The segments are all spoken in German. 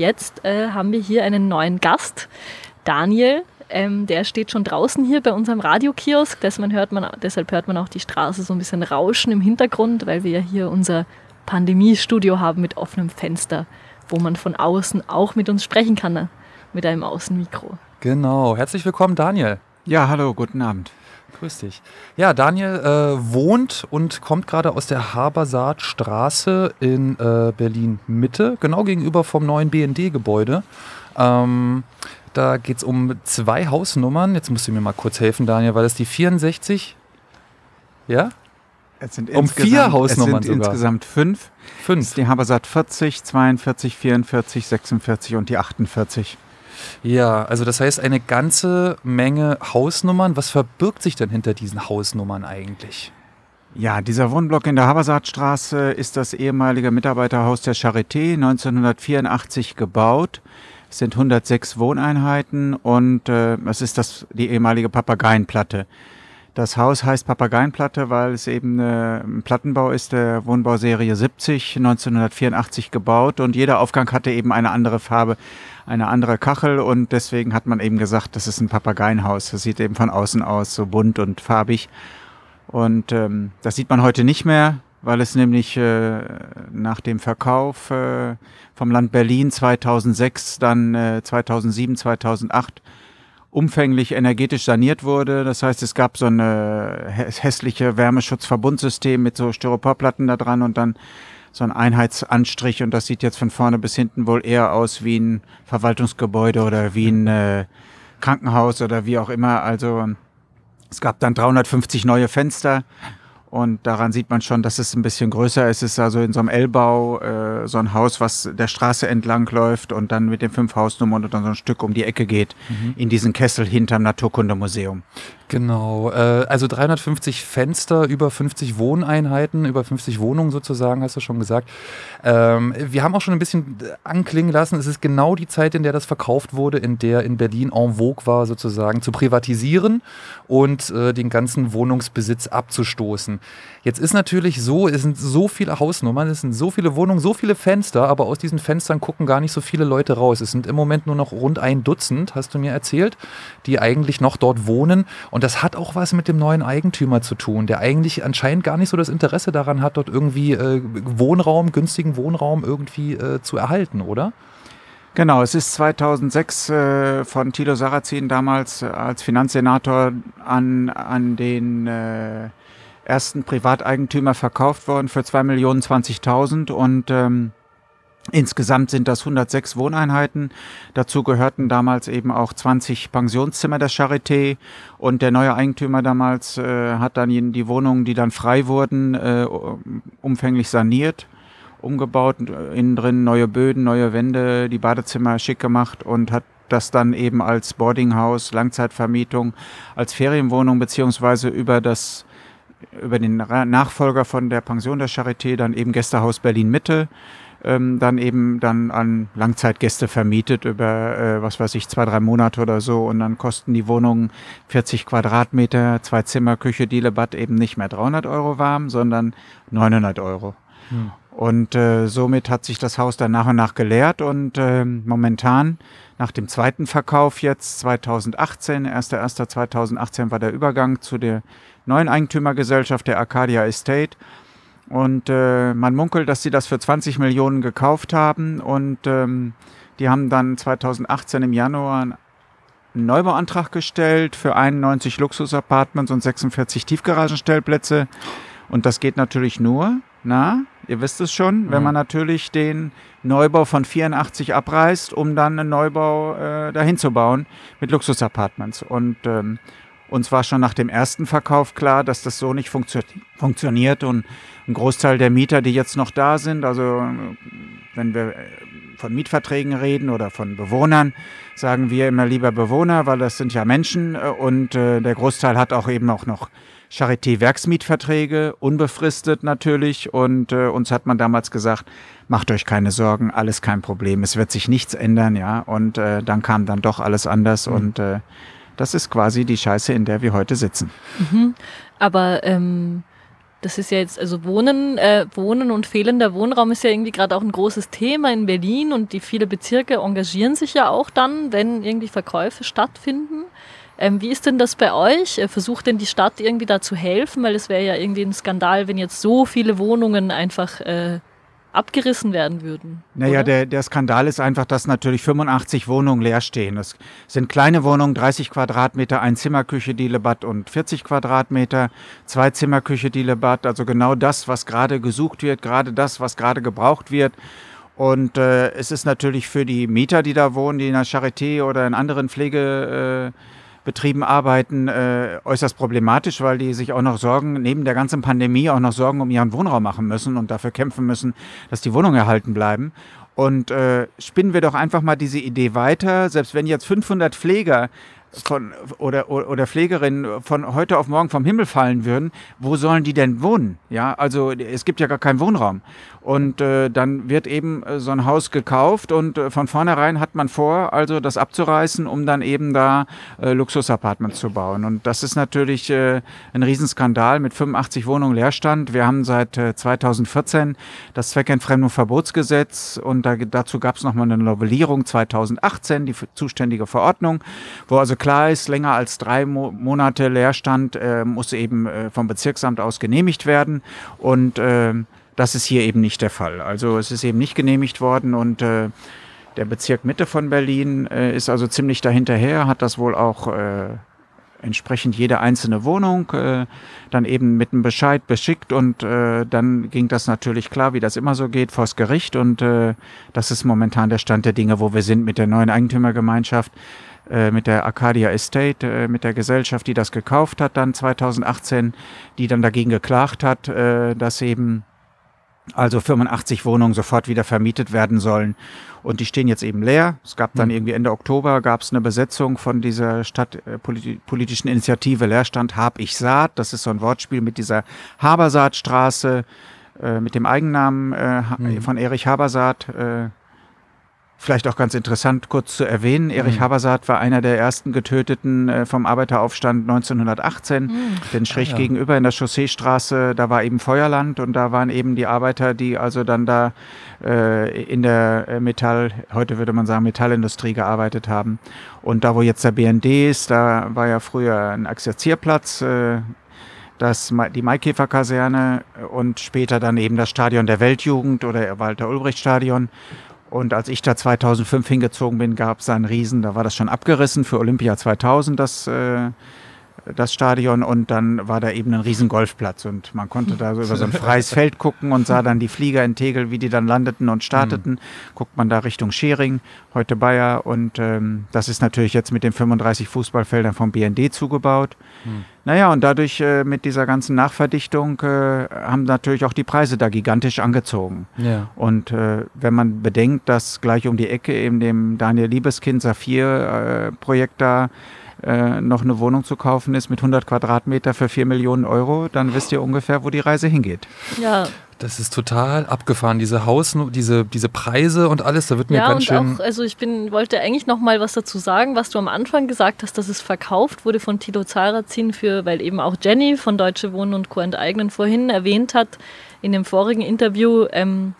Jetzt äh, haben wir hier einen neuen Gast, Daniel. Ähm, der steht schon draußen hier bei unserem Radiokiosk. Deshalb hört, man, deshalb hört man auch die Straße so ein bisschen rauschen im Hintergrund, weil wir ja hier unser Pandemiestudio haben mit offenem Fenster, wo man von außen auch mit uns sprechen kann, ne? mit einem Außenmikro. Genau. Herzlich willkommen, Daniel. Ja, hallo, guten Abend. Grüß dich. Ja, Daniel äh, wohnt und kommt gerade aus der Habersaatstraße in äh, Berlin-Mitte, genau gegenüber vom neuen BND-Gebäude. Ähm, da geht es um zwei Hausnummern. Jetzt musst du mir mal kurz helfen, Daniel, weil das die 64. Ja? Es sind um vier Hausnummern es sind sogar. insgesamt fünf. Fünf. Die Habersaat 40, 42, 44, 46 und die 48. Ja, also das heißt eine ganze Menge Hausnummern. Was verbirgt sich denn hinter diesen Hausnummern eigentlich? Ja, dieser Wohnblock in der Habersaatstraße ist das ehemalige Mitarbeiterhaus der Charité, 1984 gebaut. Es sind 106 Wohneinheiten und äh, es ist das, die ehemalige Papageienplatte. Das Haus heißt Papageienplatte, weil es eben äh, ein Plattenbau ist, der Wohnbauserie 70, 1984 gebaut und jeder Aufgang hatte eben eine andere Farbe, eine andere Kachel und deswegen hat man eben gesagt, das ist ein Papageienhaus. Das sieht eben von außen aus so bunt und farbig. Und ähm, das sieht man heute nicht mehr, weil es nämlich äh, nach dem Verkauf äh, vom Land Berlin 2006, dann äh, 2007, 2008 umfänglich energetisch saniert wurde. Das heißt, es gab so eine hässliche Wärmeschutzverbundsystem mit so Styroporplatten da dran und dann so ein Einheitsanstrich und das sieht jetzt von vorne bis hinten wohl eher aus wie ein Verwaltungsgebäude oder wie ein äh, Krankenhaus oder wie auch immer. Also es gab dann 350 neue Fenster und daran sieht man schon, dass es ein bisschen größer ist. Es ist also in so einem L-Bau äh, so ein Haus, was der Straße entlang läuft und dann mit den fünf Hausnummern und dann so ein Stück um die Ecke geht mhm. in diesen Kessel hinterm Naturkundemuseum. Genau, äh, also 350 Fenster, über 50 Wohneinheiten, über 50 Wohnungen sozusagen, hast du schon gesagt. Ähm, wir haben auch schon ein bisschen anklingen lassen, es ist genau die Zeit, in der das verkauft wurde, in der in Berlin en vogue war, sozusagen zu privatisieren und äh, den ganzen Wohnungsbesitz abzustoßen. Jetzt ist natürlich so, es sind so viele Hausnummern, es sind so viele Wohnungen, so viele Fenster, aber aus diesen Fenstern gucken gar nicht so viele Leute raus. Es sind im Moment nur noch rund ein Dutzend, hast du mir erzählt, die eigentlich noch dort wohnen. Und das hat auch was mit dem neuen Eigentümer zu tun, der eigentlich anscheinend gar nicht so das Interesse daran hat, dort irgendwie äh, Wohnraum, günstigen Wohnraum irgendwie äh, zu erhalten, oder? Genau, es ist 2006 äh, von Thilo Sarrazin damals als Finanzsenator an, an den äh, ersten Privateigentümer verkauft worden für 2.020.000 und ähm, Insgesamt sind das 106 Wohneinheiten. Dazu gehörten damals eben auch 20 Pensionszimmer der Charité. Und der neue Eigentümer damals äh, hat dann die Wohnungen, die dann frei wurden, äh, umfänglich saniert, umgebaut, innen drin neue Böden, neue Wände, die Badezimmer schick gemacht und hat das dann eben als Boardinghaus, Langzeitvermietung, als Ferienwohnung beziehungsweise über das über den Nachfolger von der Pension der Charité, dann eben Gästehaus Berlin Mitte, ähm, dann eben dann an Langzeitgäste vermietet über, äh, was weiß ich, zwei, drei Monate oder so. Und dann kosten die Wohnungen 40 Quadratmeter, zwei Zimmer, Küche, Dielebad eben nicht mehr 300 Euro warm, sondern 900 Euro. Hm. Und äh, somit hat sich das Haus dann nach und nach geleert und äh, momentan nach dem zweiten Verkauf jetzt 2018, 1.1.2018 war der Übergang zu der neuen Eigentümergesellschaft der Arcadia Estate. Und äh, man munkelt, dass sie das für 20 Millionen gekauft haben. Und ähm, die haben dann 2018 im Januar einen Neubauantrag gestellt für 91 Luxusapartments und 46 Tiefgaragenstellplätze. Und das geht natürlich nur, na, ihr wisst es schon, mhm. wenn man natürlich den Neubau von 84 abreißt, um dann einen Neubau äh, dahin zu bauen mit Luxusapartments. Und ähm, uns war schon nach dem ersten Verkauf klar, dass das so nicht funktio funktioniert. Und ein Großteil der Mieter, die jetzt noch da sind, also wenn wir äh, von Mietverträgen reden oder von Bewohnern, sagen wir immer lieber Bewohner, weil das sind ja Menschen. Äh, und äh, der Großteil hat auch eben auch noch Charité-Werksmietverträge, unbefristet natürlich. Und äh, uns hat man damals gesagt, macht euch keine Sorgen, alles kein Problem, es wird sich nichts ändern, ja. Und äh, dann kam dann doch alles anders. Mhm. und äh, das ist quasi die Scheiße, in der wir heute sitzen. Mhm. Aber ähm, das ist ja jetzt, also Wohnen, äh, Wohnen und fehlender Wohnraum ist ja irgendwie gerade auch ein großes Thema in Berlin und die viele Bezirke engagieren sich ja auch dann, wenn irgendwie Verkäufe stattfinden. Ähm, wie ist denn das bei euch? Äh, versucht denn die Stadt irgendwie da zu helfen? Weil es wäre ja irgendwie ein Skandal, wenn jetzt so viele Wohnungen einfach äh, abgerissen werden würden. Naja, der, der Skandal ist einfach, dass natürlich 85 Wohnungen leer stehen. Es sind kleine Wohnungen, 30 Quadratmeter, ein Zimmerküche, Dielebat und 40 Quadratmeter, zwei Zimmerküche, Dielebat, also genau das, was gerade gesucht wird, gerade das, was gerade gebraucht wird. Und äh, es ist natürlich für die Mieter, die da wohnen, die in der Charité oder in anderen Pflege... Äh, Betrieben arbeiten, äh, äußerst problematisch, weil die sich auch noch Sorgen, neben der ganzen Pandemie auch noch Sorgen um ihren Wohnraum machen müssen und dafür kämpfen müssen, dass die Wohnungen erhalten bleiben. Und äh, spinnen wir doch einfach mal diese Idee weiter, selbst wenn jetzt 500 Pfleger von, oder, oder Pflegerinnen von heute auf morgen vom Himmel fallen würden, wo sollen die denn wohnen? Ja, also es gibt ja gar keinen Wohnraum. Und äh, dann wird eben äh, so ein Haus gekauft und äh, von vornherein hat man vor, also das abzureißen, um dann eben da äh, Luxusapartments zu bauen. Und das ist natürlich äh, ein Riesenskandal mit 85 Wohnungen Leerstand. Wir haben seit äh, 2014 das Zweckentfremdung-Verbotsgesetz und da, dazu gab es nochmal eine Novellierung 2018, die zuständige Verordnung, wo also klar ist, länger als drei Mo Monate Leerstand äh, muss eben äh, vom Bezirksamt aus genehmigt werden. Und äh, das ist hier eben nicht der Fall. Also es ist eben nicht genehmigt worden und äh, der Bezirk Mitte von Berlin äh, ist also ziemlich dahinterher, hat das wohl auch äh, entsprechend jede einzelne Wohnung äh, dann eben mit einem Bescheid beschickt und äh, dann ging das natürlich klar, wie das immer so geht, vors Gericht und äh, das ist momentan der Stand der Dinge, wo wir sind mit der neuen Eigentümergemeinschaft mit der Arcadia Estate, äh, mit der Gesellschaft, die das gekauft hat dann 2018, die dann dagegen geklagt hat, äh, dass eben also 85 Wohnungen sofort wieder vermietet werden sollen. Und die stehen jetzt eben leer. Es gab dann hm. irgendwie Ende Oktober gab es eine Besetzung von dieser stadtpolitischen äh, Initiative Leerstand Hab ich Saat. Das ist so ein Wortspiel mit dieser Habersaatstraße, äh, mit dem Eigennamen äh, mhm. von Erich Habersaat. Vielleicht auch ganz interessant kurz zu erwähnen, Erich mhm. Habersaat war einer der ersten Getöteten äh, vom Arbeiteraufstand 1918, mhm. denn schräg ah, ja. gegenüber in der Chausseestraße, da war eben Feuerland und da waren eben die Arbeiter, die also dann da äh, in der äh, Metall, heute würde man sagen Metallindustrie gearbeitet haben. Und da, wo jetzt der BND ist, da war ja früher ein Exerzierplatz, äh, das, die Maikäfer-Kaserne und später dann eben das Stadion der Weltjugend oder Walter-Ulbricht-Stadion. Und als ich da 2005 hingezogen bin, gab es einen Riesen, da war das schon abgerissen für Olympia 2000, das, äh, das Stadion. Und dann war da eben ein riesen Golfplatz und man konnte da so über so ein freies Feld gucken und sah dann die Flieger in Tegel, wie die dann landeten und starteten. Mhm. Guckt man da Richtung Schering, heute Bayer. Und ähm, das ist natürlich jetzt mit den 35 Fußballfeldern vom BND zugebaut. Mhm. Naja, und dadurch äh, mit dieser ganzen Nachverdichtung äh, haben natürlich auch die Preise da gigantisch angezogen. Ja. Und äh, wenn man bedenkt, dass gleich um die Ecke eben dem Daniel Liebeskind Saphir-Projekt da äh, noch eine Wohnung zu kaufen ist mit 100 Quadratmeter für 4 Millionen Euro, dann wisst ihr ungefähr, wo die Reise hingeht. Ja, das ist total abgefahren, diese Haus, diese, diese Preise und alles, da wird mir ja, ganz schön. Ja, also ich bin, wollte eigentlich noch mal was dazu sagen, was du am Anfang gesagt hast, dass es verkauft wurde von Tilo Zarazin für, weil eben auch Jenny von Deutsche Wohnen und Co. enteignen vorhin erwähnt hat in dem vorigen Interview, ähm,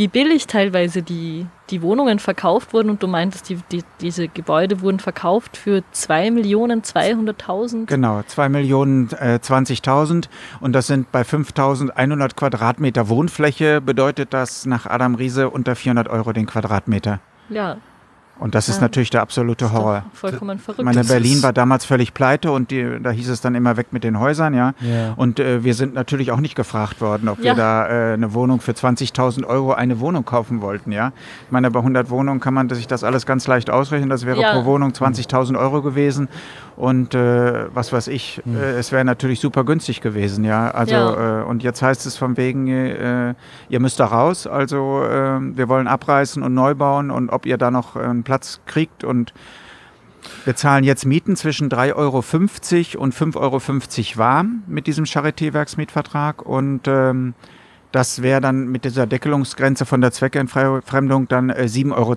wie billig teilweise die, die Wohnungen verkauft wurden und du meintest, die, die, diese Gebäude wurden verkauft für 2 Millionen 200.000. Genau, 2 Millionen äh, 20.000 und das sind bei 5.100 Quadratmeter Wohnfläche bedeutet das nach Adam Riese unter 400 Euro den Quadratmeter. Ja, und das ja. ist natürlich der absolute Horror. Vollkommen verrückt. Meine Berlin war damals völlig pleite und die, da hieß es dann immer weg mit den Häusern, ja. ja. Und äh, wir sind natürlich auch nicht gefragt worden, ob ja. wir da äh, eine Wohnung für 20.000 Euro eine Wohnung kaufen wollten, ja. Ich meine, bei 100 Wohnungen kann man sich das alles ganz leicht ausrechnen. Das wäre pro Wohnung 20.000 Euro gewesen. Und äh, was weiß ich, mhm. es wäre natürlich super günstig gewesen, ja. Also äh, und jetzt heißt es von wegen, äh, ihr müsst da raus. Also äh, wir wollen abreißen und neu bauen und ob ihr da noch einen Platz kriegt und wir zahlen jetzt Mieten zwischen 3,50 Euro und 5,50 Euro warm mit diesem Charité-Werksmietvertrag und ähm, Das wäre dann mit dieser Deckelungsgrenze von der Zweckentfremdung dann äh, 7,92 Euro.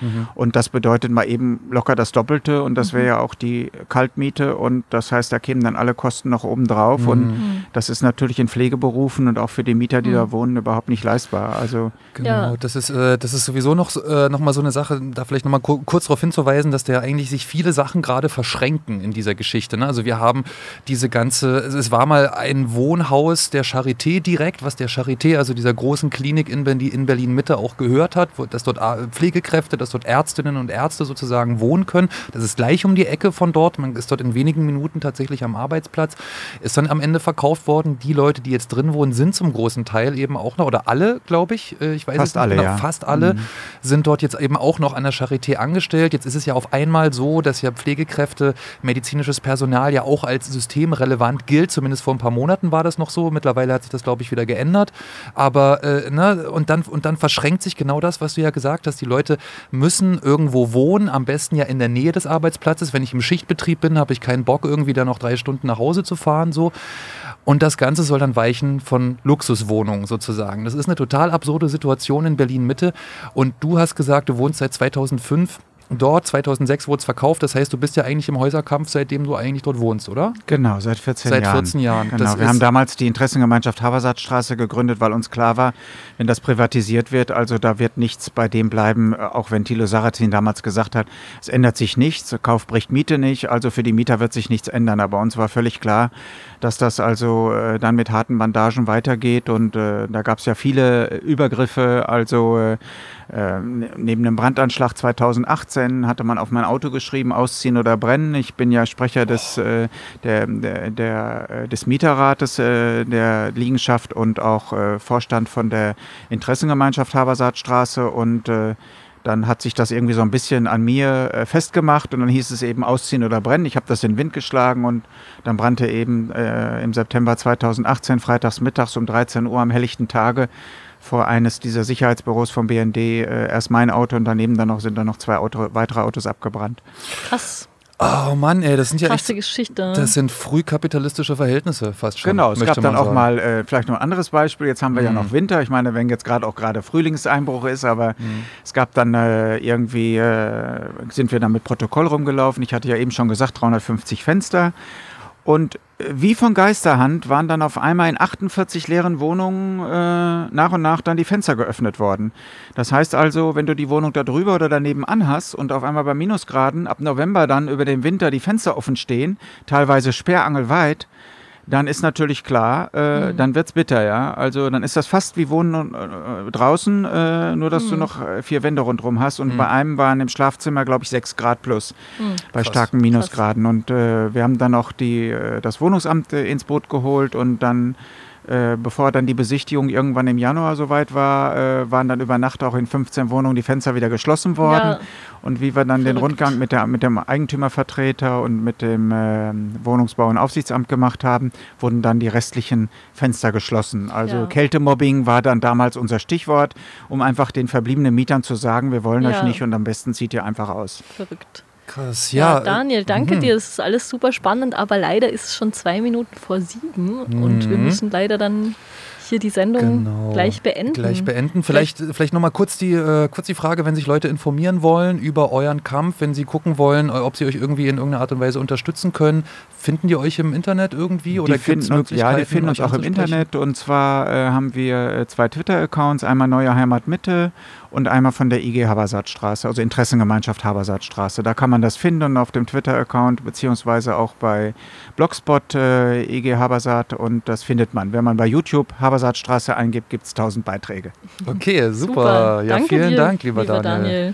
Mhm. Und das bedeutet mal eben locker das Doppelte und das wäre mhm. ja auch die Kaltmiete und das heißt, da kämen dann alle Kosten noch oben drauf mhm. und mhm. das ist natürlich in Pflegeberufen und auch für die Mieter, die da mhm. wohnen, überhaupt nicht leistbar. Also genau, ja. das ist äh, das ist sowieso noch äh, noch mal so eine Sache, da vielleicht noch mal kurz darauf hinzuweisen, dass da eigentlich sich viele Sachen gerade verschränken in dieser Geschichte. Ne? Also wir haben diese ganze, es war mal ein Wohnhaus der Charité direkt, was der Charité, also dieser großen Klinik in Berlin, in Berlin Mitte auch gehört hat, dass dort Pflegekräfte, dass dort Ärztinnen und Ärzte sozusagen wohnen können. Das ist gleich um die Ecke von dort. Man ist dort in wenigen Minuten tatsächlich am Arbeitsplatz. Ist dann am Ende verkauft worden. Die Leute, die jetzt drin wohnen, sind zum großen Teil eben auch noch, oder alle, glaube ich, äh, ich weiß fast es nicht alle, genau, ja. fast alle mhm. sind dort jetzt eben auch noch an der Charité angestellt. Jetzt ist es ja auf einmal so, dass ja Pflegekräfte, medizinisches Personal ja auch als systemrelevant gilt. Zumindest vor ein paar Monaten war das noch so. Mittlerweile hat sich das, glaube ich, wieder geändert. Aber äh, ne, und dann, und dann verschränkt sich genau das, was du ja gesagt hast. Die Leute müssen irgendwo wohnen, am besten ja in der Nähe des Arbeitsplatzes. Wenn ich im Schichtbetrieb bin, habe ich keinen Bock, irgendwie da noch drei Stunden nach Hause zu fahren. So. Und das Ganze soll dann weichen von Luxuswohnungen sozusagen. Das ist eine total absurde Situation in Berlin Mitte. Und du hast gesagt, du wohnst seit 2005 dort. 2006 wurde es verkauft. Das heißt, du bist ja eigentlich im Häuserkampf, seitdem du eigentlich dort wohnst, oder? Genau, seit 14 seit Jahren. Seit 14 Jahren. Genau. Wir haben damals die Interessengemeinschaft Habersatzstraße gegründet, weil uns klar war, wenn das privatisiert wird, also da wird nichts bei dem bleiben, auch wenn Thilo Sarrazin damals gesagt hat, es ändert sich nichts, Kauf bricht Miete nicht, also für die Mieter wird sich nichts ändern. Aber uns war völlig klar, dass das also äh, dann mit harten Bandagen weitergeht und äh, da gab es ja viele Übergriffe, also äh, äh, neben dem Brandanschlag 2018 hatte man auf mein Auto geschrieben, ausziehen oder brennen. Ich bin ja Sprecher des, äh, der, der, der, äh, des Mieterrates äh, der Liegenschaft und auch äh, Vorstand von der Interessengemeinschaft Habersaatstraße und äh, dann hat sich das irgendwie so ein bisschen an mir äh, festgemacht und dann hieß es eben ausziehen oder brennen. Ich habe das in den Wind geschlagen und dann brannte eben äh, im September 2018 freitags mittags um 13 Uhr am helllichten Tage vor eines dieser Sicherheitsbüros vom BND äh, erst mein Auto und daneben dann noch sind dann noch zwei Auto, weitere Autos abgebrannt. Krass. Oh Mann, ey, das sind ja Krasse echt, Geschichte. Das sind frühkapitalistische Verhältnisse fast schon. Genau, es gab dann sagen. auch mal äh, vielleicht noch ein anderes Beispiel. Jetzt haben wir mhm. ja noch Winter. Ich meine, wenn jetzt gerade auch gerade Frühlingseinbruch ist, aber mhm. es gab dann äh, irgendwie, äh, sind wir dann mit Protokoll rumgelaufen. Ich hatte ja eben schon gesagt, 350 Fenster. Und wie von Geisterhand waren dann auf einmal in 48 leeren Wohnungen äh, nach und nach dann die Fenster geöffnet worden. Das heißt also, wenn du die Wohnung da drüber oder daneben anhast und auf einmal bei Minusgraden ab November dann über den Winter die Fenster offen stehen, teilweise sperrangelweit, dann ist natürlich klar, äh, mhm. dann wird's bitter, ja. Also dann ist das fast wie Wohnen äh, draußen, äh, nur dass mhm. du noch äh, vier Wände rundherum hast. Und mhm. bei einem waren im Schlafzimmer, glaube ich, sechs Grad plus mhm. bei Krass. starken Minusgraden. Krass. Und äh, wir haben dann auch die, äh, das Wohnungsamt ins Boot geholt und dann äh, bevor dann die Besichtigung irgendwann im Januar soweit war, äh, waren dann über Nacht auch in 15 Wohnungen die Fenster wieder geschlossen worden. Ja. Und wie wir dann Verrückt. den Rundgang mit, der, mit dem Eigentümervertreter und mit dem äh, Wohnungsbau- und Aufsichtsamt gemacht haben, wurden dann die restlichen Fenster geschlossen. Also ja. Kältemobbing war dann damals unser Stichwort, um einfach den verbliebenen Mietern zu sagen, wir wollen ja. euch nicht und am besten zieht ihr einfach aus. Verrückt. Krass, ja. ja Daniel, danke mhm. dir. Das ist alles super spannend, aber leider ist es schon zwei Minuten vor sieben mhm. und wir müssen leider dann hier die Sendung genau. gleich beenden. Gleich beenden. Vielleicht, vielleicht, vielleicht nochmal kurz die, äh, kurz die Frage, wenn sich Leute informieren wollen über euren Kampf, wenn sie gucken wollen, äh, ob sie euch irgendwie in irgendeiner Art und Weise unterstützen können. Finden die euch im Internet irgendwie? Oder es Möglichkeiten? Ja, die finden uns auch im Internet. Und zwar äh, haben wir äh, zwei Twitter-Accounts, einmal Neue Heimat Mitte und einmal von der IG Habersatzstraße, also Interessengemeinschaft Habersatzstraße. Da kann man das finden auf dem Twitter-Account beziehungsweise auch bei Blogspot äh, IG Habersat und das findet man. Wenn man bei YouTube Habersatzstraße eingibt, gibt es tausend Beiträge. Okay, super. super. Ja, vielen dir, Dank, lieber, lieber Daniel. Daniel.